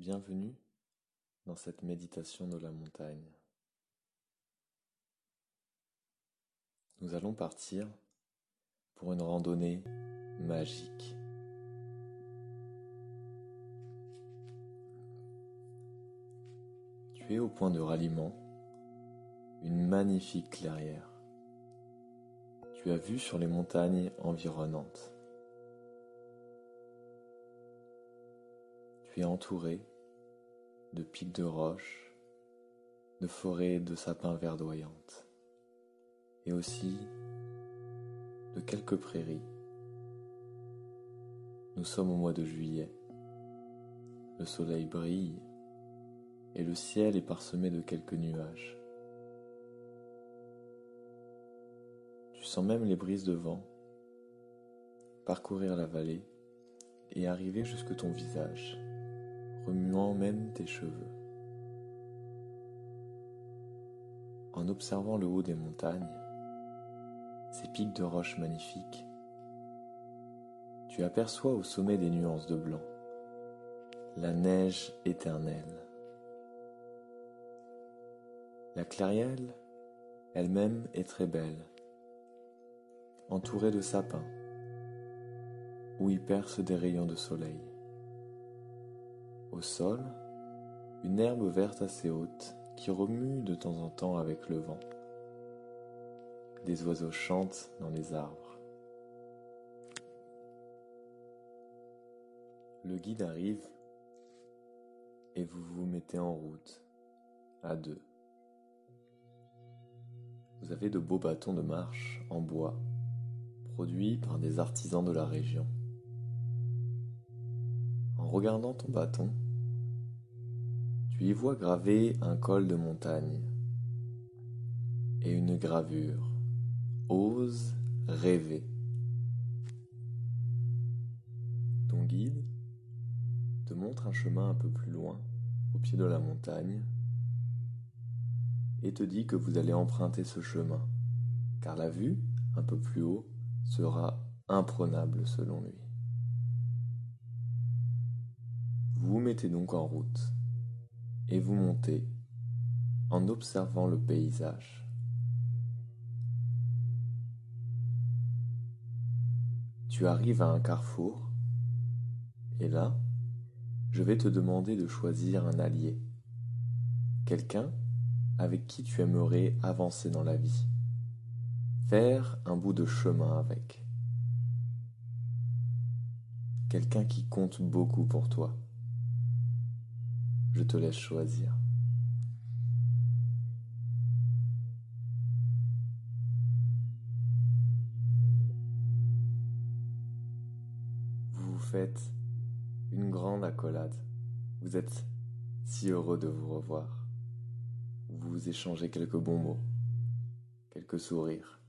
Bienvenue dans cette méditation de la montagne. Nous allons partir pour une randonnée magique. Tu es au point de ralliement, une magnifique clairière. Tu as vu sur les montagnes environnantes. Tu es entouré de pics de roches, de forêts de sapins verdoyantes, et aussi de quelques prairies. Nous sommes au mois de juillet. Le soleil brille et le ciel est parsemé de quelques nuages. Tu sens même les brises de vent parcourir la vallée et arriver jusque ton visage remuant même tes cheveux. En observant le haut des montagnes, ces pics de roches magnifiques, tu aperçois au sommet des nuances de blanc la neige éternelle. La clairière elle-même est très belle, entourée de sapins, où y percent des rayons de soleil. Au sol, une herbe verte assez haute qui remue de temps en temps avec le vent. Des oiseaux chantent dans les arbres. Le guide arrive et vous vous mettez en route à deux. Vous avez de beaux bâtons de marche en bois produits par des artisans de la région. Regardant ton bâton, tu y vois gravé un col de montagne et une gravure. Ose rêver. Ton guide te montre un chemin un peu plus loin, au pied de la montagne, et te dit que vous allez emprunter ce chemin, car la vue, un peu plus haut, sera imprenable selon lui. Vous mettez donc en route et vous montez en observant le paysage. Tu arrives à un carrefour et là, je vais te demander de choisir un allié, quelqu'un avec qui tu aimerais avancer dans la vie, faire un bout de chemin avec, quelqu'un qui compte beaucoup pour toi. Je te laisse choisir. Vous vous faites une grande accolade. Vous êtes si heureux de vous revoir. Vous échangez quelques bons mots, quelques sourires,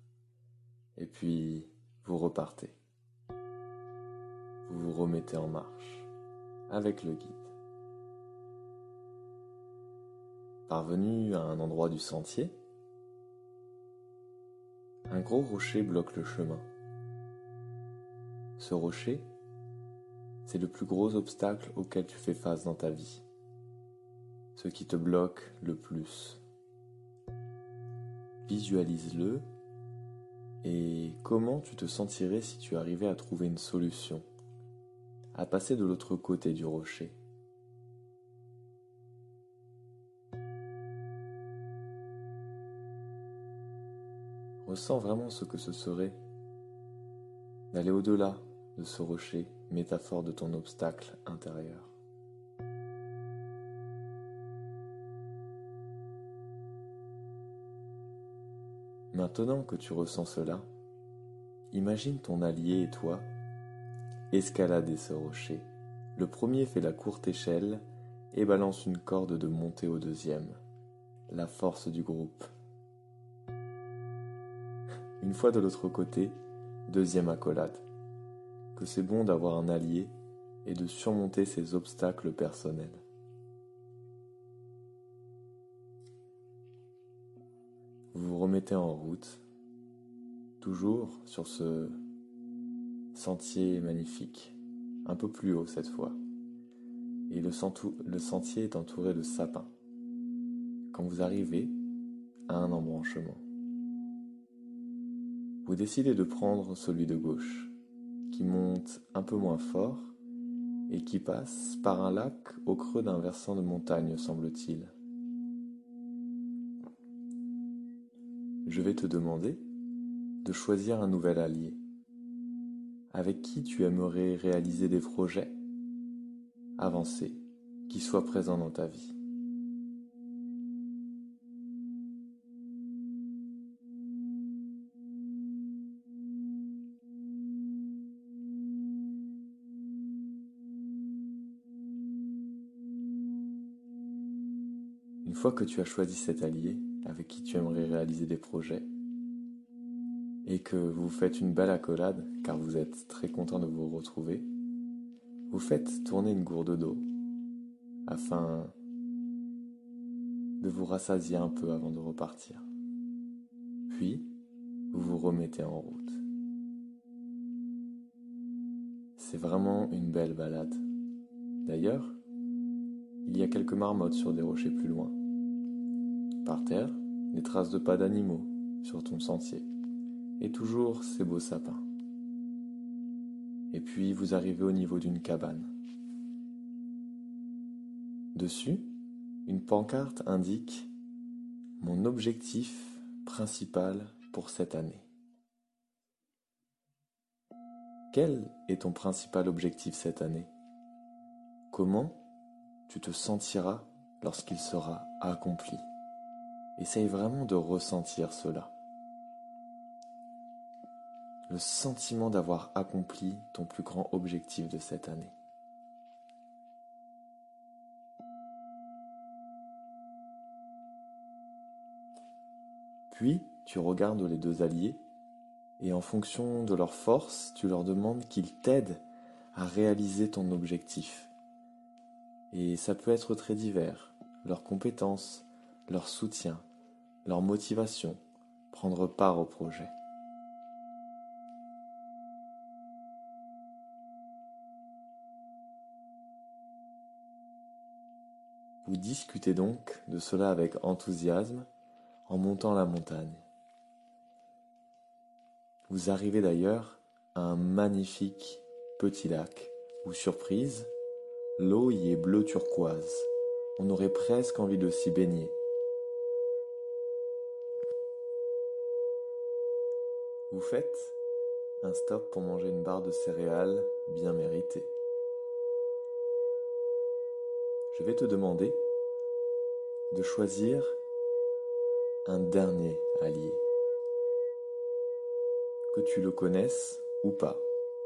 et puis vous repartez. Vous vous remettez en marche avec le guide. Parvenu à un endroit du sentier, un gros rocher bloque le chemin. Ce rocher, c'est le plus gros obstacle auquel tu fais face dans ta vie, ce qui te bloque le plus. Visualise-le et comment tu te sentirais si tu arrivais à trouver une solution, à passer de l'autre côté du rocher. Ressens vraiment ce que ce serait d'aller au-delà de ce rocher, métaphore de ton obstacle intérieur. Maintenant que tu ressens cela, imagine ton allié et toi escalader ce rocher. Le premier fait la courte échelle et balance une corde de montée au deuxième. La force du groupe. Une fois de l'autre côté, deuxième accolade. Que c'est bon d'avoir un allié et de surmonter ses obstacles personnels. Vous vous remettez en route, toujours sur ce sentier magnifique, un peu plus haut cette fois. et le, sentier est entouré de sapins. Quand vous arrivez à un embranchement, vous décidez de prendre celui de gauche, qui monte un peu moins fort et qui passe par un lac au creux d'un versant de montagne, semble-t-il. Je vais te demander de choisir un nouvel allié. Avec qui tu aimerais réaliser des projets avancés qui soient présents dans ta vie? Une fois que tu as choisi cet allié avec qui tu aimerais réaliser des projets et que vous faites une belle accolade car vous êtes très content de vous retrouver, vous faites tourner une gourde d'eau afin de vous rassasier un peu avant de repartir. Puis, vous vous remettez en route. C'est vraiment une belle balade. D'ailleurs, il y a quelques marmottes sur des rochers plus loin. Par terre, des traces de pas d'animaux sur ton sentier. Et toujours ces beaux sapins. Et puis vous arrivez au niveau d'une cabane. Dessus, une pancarte indique mon objectif principal pour cette année. Quel est ton principal objectif cette année? Comment tu te sentiras lorsqu'il sera accompli? Essaye vraiment de ressentir cela. Le sentiment d'avoir accompli ton plus grand objectif de cette année. Puis, tu regardes les deux alliés et en fonction de leur force, tu leur demandes qu'ils t'aident à réaliser ton objectif. Et ça peut être très divers, leurs compétences, leur soutien, leur motivation, prendre part au projet. Vous discutez donc de cela avec enthousiasme en montant la montagne. Vous arrivez d'ailleurs à un magnifique petit lac où, surprise, l'eau y est bleu turquoise. On aurait presque envie de s'y baigner. Vous faites un stop pour manger une barre de céréales bien méritée. Je vais te demander de choisir un dernier allié. Que tu le connaisses ou pas,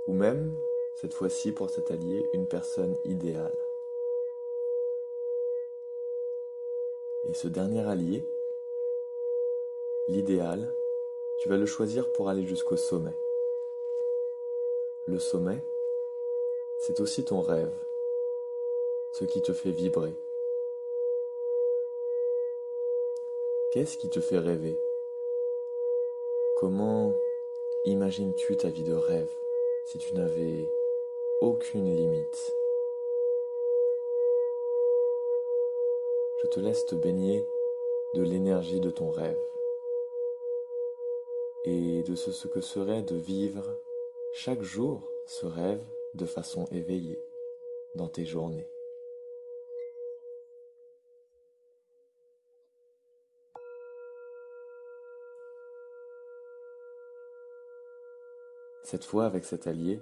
ou même, cette fois-ci pour cet allié, une personne idéale. Et ce dernier allié, l'idéal, tu vas le choisir pour aller jusqu'au sommet. Le sommet, c'est aussi ton rêve, ce qui te fait vibrer. Qu'est-ce qui te fait rêver? Comment imagines-tu ta vie de rêve si tu n'avais aucune limite? Je te laisse te baigner de l'énergie de ton rêve et de ce, que serait de vivre chaque jour ce rêve de façon éveillée dans tes journées. Cette fois avec cet allié,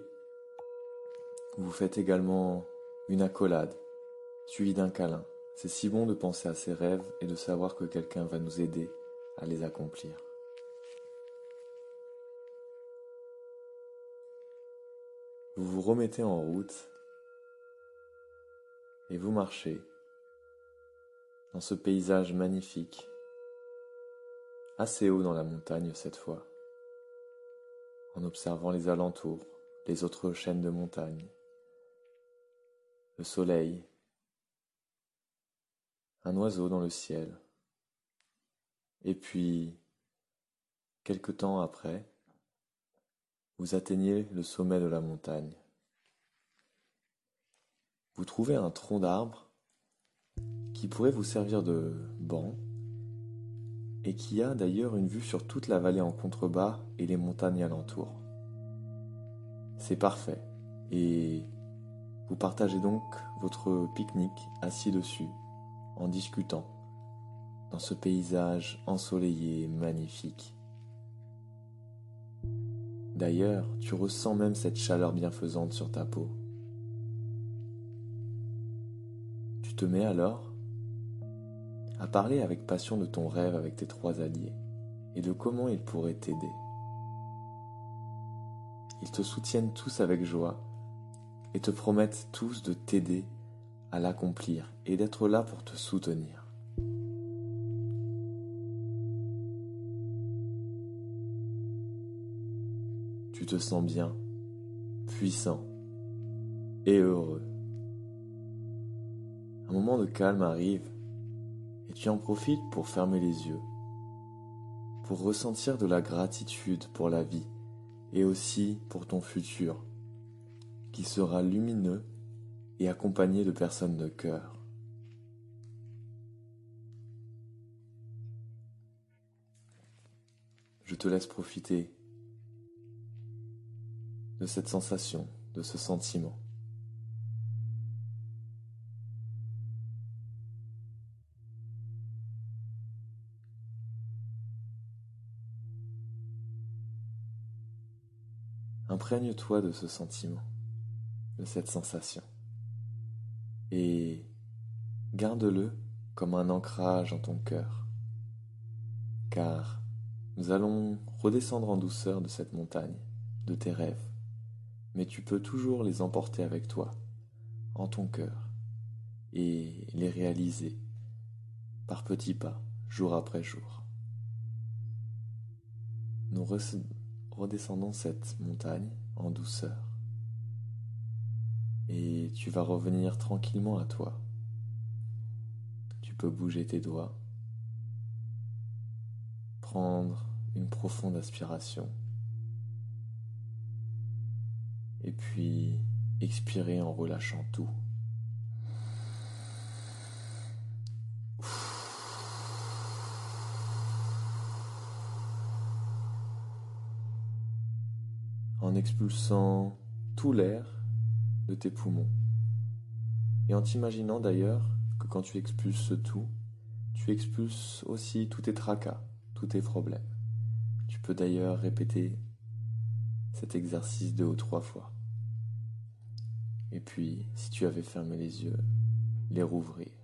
vous faites également une accolade, suivie d'un câlin. C'est si bon de penser à ses rêves et de savoir que quelqu'un va nous aider à les accomplir. Vous vous remettez en route et vous marchez dans ce paysage magnifique, assez haut dans la montagne cette fois, en observant les alentours, les autres chaînes de montagnes, le soleil, un oiseau dans le ciel, et puis, quelque temps après, vous atteignez le sommet de la montagne. vous trouvez un tronc d'arbre qui pourrait vous servir de banc et qui a d'ailleurs une vue sur toute la vallée en contrebas et les montagnes alentour. C'est parfait et vous partagez donc votre pique-nique assis dessus en discutant dans ce paysage ensoleillé magnifique. D'ailleurs, tu ressens même cette chaleur bienfaisante sur ta peau. Tu te mets alors à parler avec passion de ton rêve avec tes trois alliés et de comment ils pourraient t'aider. Ils te soutiennent tous avec joie et te promettent tous de t'aider à l'accomplir et d'être là pour te soutenir. Tu te sens bien, puissant et heureux. Un moment de calme arrive et tu en profites pour fermer les yeux, pour ressentir de la gratitude pour la vie et aussi pour ton futur, qui sera lumineux et accompagné de personnes de cœur. Je te laisse profiter de cette sensation, de ce sentiment. Imprègne-toi de ce sentiment, de cette sensation, et garde-le comme un ancrage en ton cœur, car nous allons redescendre en douceur de cette montagne, de tes rêves, mais tu peux toujours les emporter avec toi, en ton cœur, et les réaliser par petits pas, jour après jour. Nous redescendons cette montagne en douceur. Et tu vas revenir tranquillement à toi. Tu peux bouger tes doigts, prendre une profonde aspiration, et puis expirer en relâchant tout. en expulsant tout l'air de tes poumons. Et en t'imaginant d'ailleurs que quand tu expulses tout, tu expulses aussi tous tes tracas, tous tes problèmes. Tu peux d'ailleurs répéter cet exercice deux ou trois fois. Et puis, si tu avais fermé les yeux, les rouvrir.